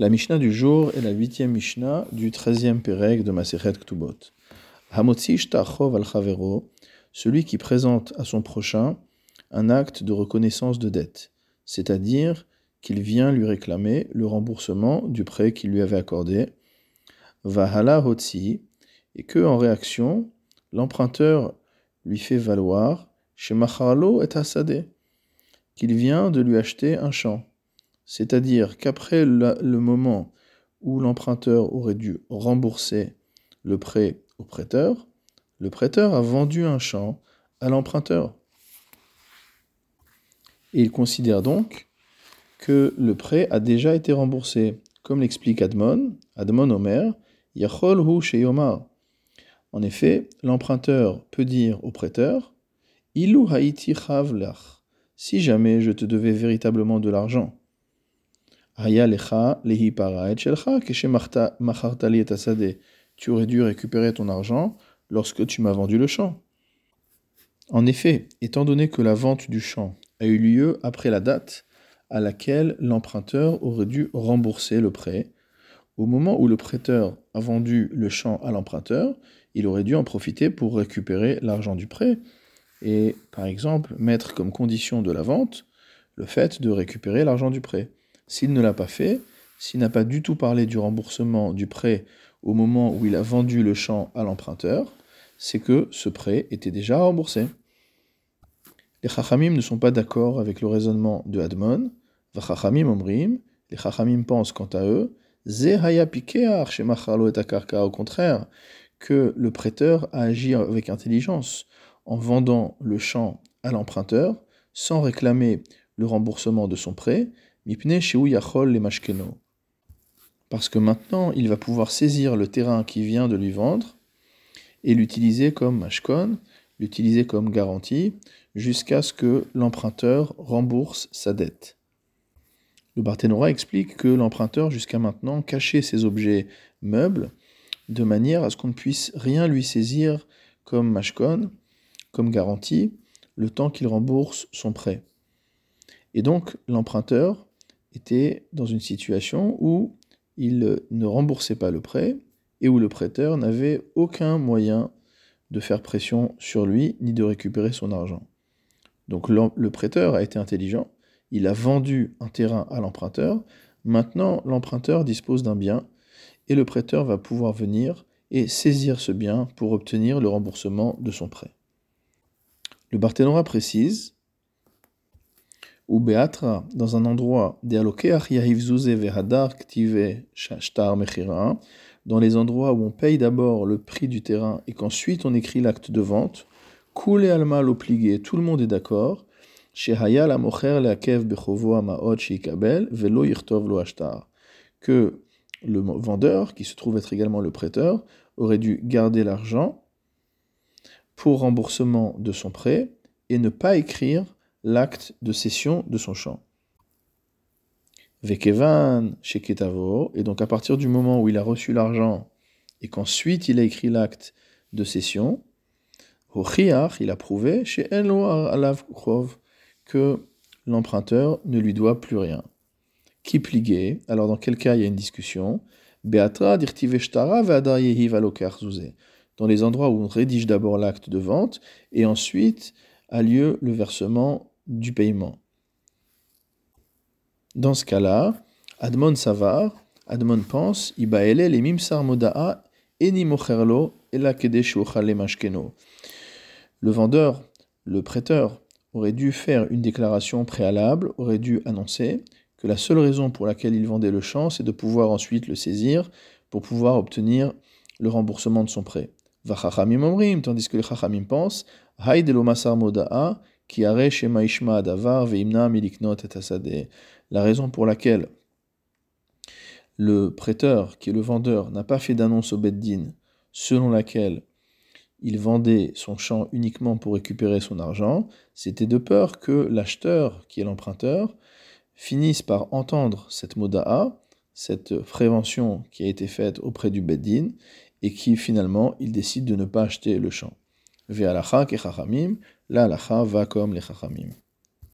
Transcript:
La Mishnah du jour est la huitième Mishnah du treizième Péreg de Masechet Ktubot. Hamotzi shtachov al chavero, celui qui présente à son prochain un acte de reconnaissance de dette, c'est-à-dire qu'il vient lui réclamer le remboursement du prêt qu'il lui avait accordé, vahala hotzi, et que en réaction, l'emprunteur lui fait valoir chez Macharlo et Asade, qu'il vient de lui acheter un champ. C'est-à-dire qu'après le, moment où l'emprunteur aurait dû rembourser le prêt au prêteur, le prêteur a vendu un champ à l'emprunteur. Et il considère donc que le prêt a déjà été remboursé. Comme l'explique Admon, Admon Omer, Yachol hu sheyomar. En effet, l'emprunteur peut dire au prêteur, Ilu haiti chavlach, si jamais je te devais véritablement de l'argent. Tu aurais dû récupérer ton argent lorsque tu m'as vendu le champ. En effet, étant donné que la vente du champ a eu lieu après la date à laquelle l'emprunteur aurait dû rembourser le prêt, au moment où le prêteur a vendu le champ à l'emprunteur, il aurait dû en profiter pour récupérer l'argent du prêt et, par exemple, mettre comme condition de la vente le fait de récupérer l'argent du prêt. S'il ne l'a pas fait, s'il n'a pas du tout parlé du remboursement du prêt au moment où il a vendu le champ à l'emprunteur, c'est que ce prêt était déjà remboursé. Les Chachamim ne sont pas d'accord avec le raisonnement de Admon. Chachamim omrim, les Chachamim pensent quant à eux, Zehaya au contraire, que le prêteur a agi avec intelligence en vendant le champ à l'emprunteur sans réclamer le remboursement de son prêt, parce que maintenant, il va pouvoir saisir le terrain qui vient de lui vendre et l'utiliser comme mashkon, l'utiliser comme garantie, jusqu'à ce que l'emprunteur rembourse sa dette. Le Barthénora explique que l'emprunteur, jusqu'à maintenant, cachait ses objets meubles de manière à ce qu'on ne puisse rien lui saisir comme mashkon, comme garantie, le temps qu'il rembourse son prêt. Et donc, l'emprunteur était dans une situation où il ne remboursait pas le prêt et où le prêteur n'avait aucun moyen de faire pression sur lui ni de récupérer son argent. Donc le prêteur a été intelligent, il a vendu un terrain à l'emprunteur, maintenant l'emprunteur dispose d'un bien et le prêteur va pouvoir venir et saisir ce bien pour obtenir le remboursement de son prêt. Le Barthénora précise ou Beatra, dans un endroit, dans les endroits où on paye d'abord le prix du terrain et qu'ensuite on écrit l'acte de vente, Koule alma tout le monde est d'accord, que le vendeur, qui se trouve être également le prêteur, aurait dû garder l'argent pour remboursement de son prêt et ne pas écrire l'acte de cession de son champ. Vekevan Sheketavo, et donc à partir du moment où il a reçu l'argent et qu'ensuite il a écrit l'acte de cession, il a prouvé chez que l'emprunteur ne lui doit plus rien. Qui Alors dans quel cas il y a une discussion? Beatra Dans les endroits où on rédige d'abord l'acte de vente et ensuite a lieu le versement du paiement. Dans ce cas-là, Admon Savar, Admon pense, Ibaele les mimsar moda'a eni mocherlo ela mashkeno. Le vendeur, le prêteur, aurait dû faire une déclaration préalable, aurait dû annoncer que la seule raison pour laquelle il vendait le champ, c'est de pouvoir ensuite le saisir pour pouvoir obtenir le remboursement de son prêt. Vachachamim omrim, tandis que les chachamim pensent, lo masar moda'a la raison pour laquelle le prêteur, qui est le vendeur, n'a pas fait d'annonce au Beddin selon laquelle il vendait son champ uniquement pour récupérer son argent, c'était de peur que l'acheteur, qui est l'emprunteur, finisse par entendre cette moda'a, cette prévention qui a été faite auprès du Beddin, et qui finalement il décide de ne pas acheter le champ. La va comme les chachamim.